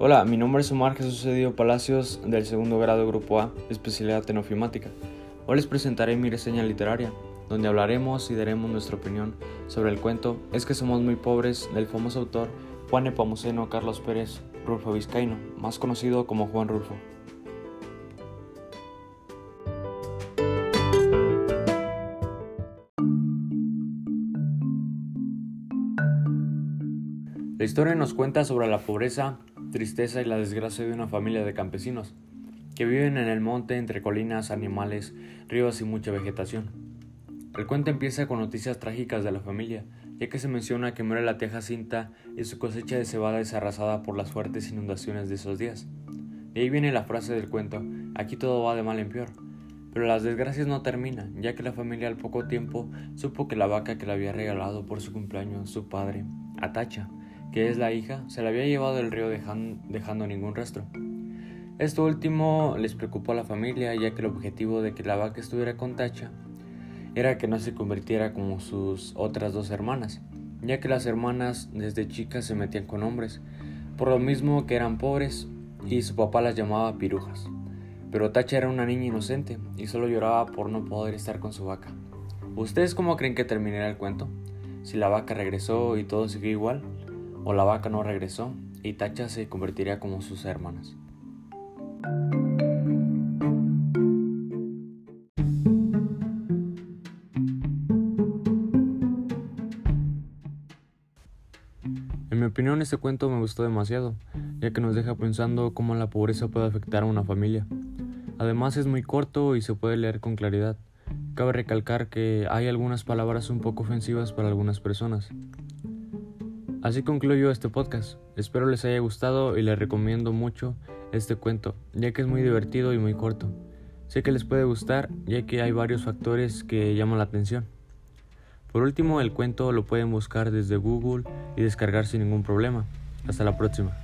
Hola, mi nombre es Omar Jesús Cedillo Palacios del segundo grado Grupo A, especialidad tenofimática. Hoy les presentaré mi reseña literaria, donde hablaremos y daremos nuestra opinión sobre el cuento Es que somos muy pobres del famoso autor Juan Epamuceno Carlos Pérez Rulfo Vizcaíno, más conocido como Juan Rulfo. La historia nos cuenta sobre la pobreza, tristeza y la desgracia de una familia de campesinos que viven en el monte entre colinas, animales, ríos y mucha vegetación. El cuento empieza con noticias trágicas de la familia, ya que se menciona que muere la tía Jacinta y su cosecha de cebada es arrasada por las fuertes inundaciones de esos días. De ahí viene la frase del cuento, aquí todo va de mal en peor. Pero las desgracias no terminan, ya que la familia al poco tiempo supo que la vaca que le había regalado por su cumpleaños su padre, Atacha, que es la hija, se la había llevado del río dejando ningún rastro. Esto último les preocupó a la familia, ya que el objetivo de que la vaca estuviera con Tacha era que no se convirtiera como sus otras dos hermanas, ya que las hermanas desde chicas se metían con hombres, por lo mismo que eran pobres y su papá las llamaba pirujas. Pero Tacha era una niña inocente y solo lloraba por no poder estar con su vaca. ¿Ustedes cómo creen que terminará el cuento? Si la vaca regresó y todo siguió igual, o la vaca no regresó y Tacha se convertiría como sus hermanas. En mi opinión este cuento me gustó demasiado, ya que nos deja pensando cómo la pobreza puede afectar a una familia. Además es muy corto y se puede leer con claridad. Cabe recalcar que hay algunas palabras un poco ofensivas para algunas personas, Así concluyo este podcast. Espero les haya gustado y les recomiendo mucho este cuento, ya que es muy divertido y muy corto. Sé que les puede gustar, ya que hay varios factores que llaman la atención. Por último, el cuento lo pueden buscar desde Google y descargar sin ningún problema. Hasta la próxima.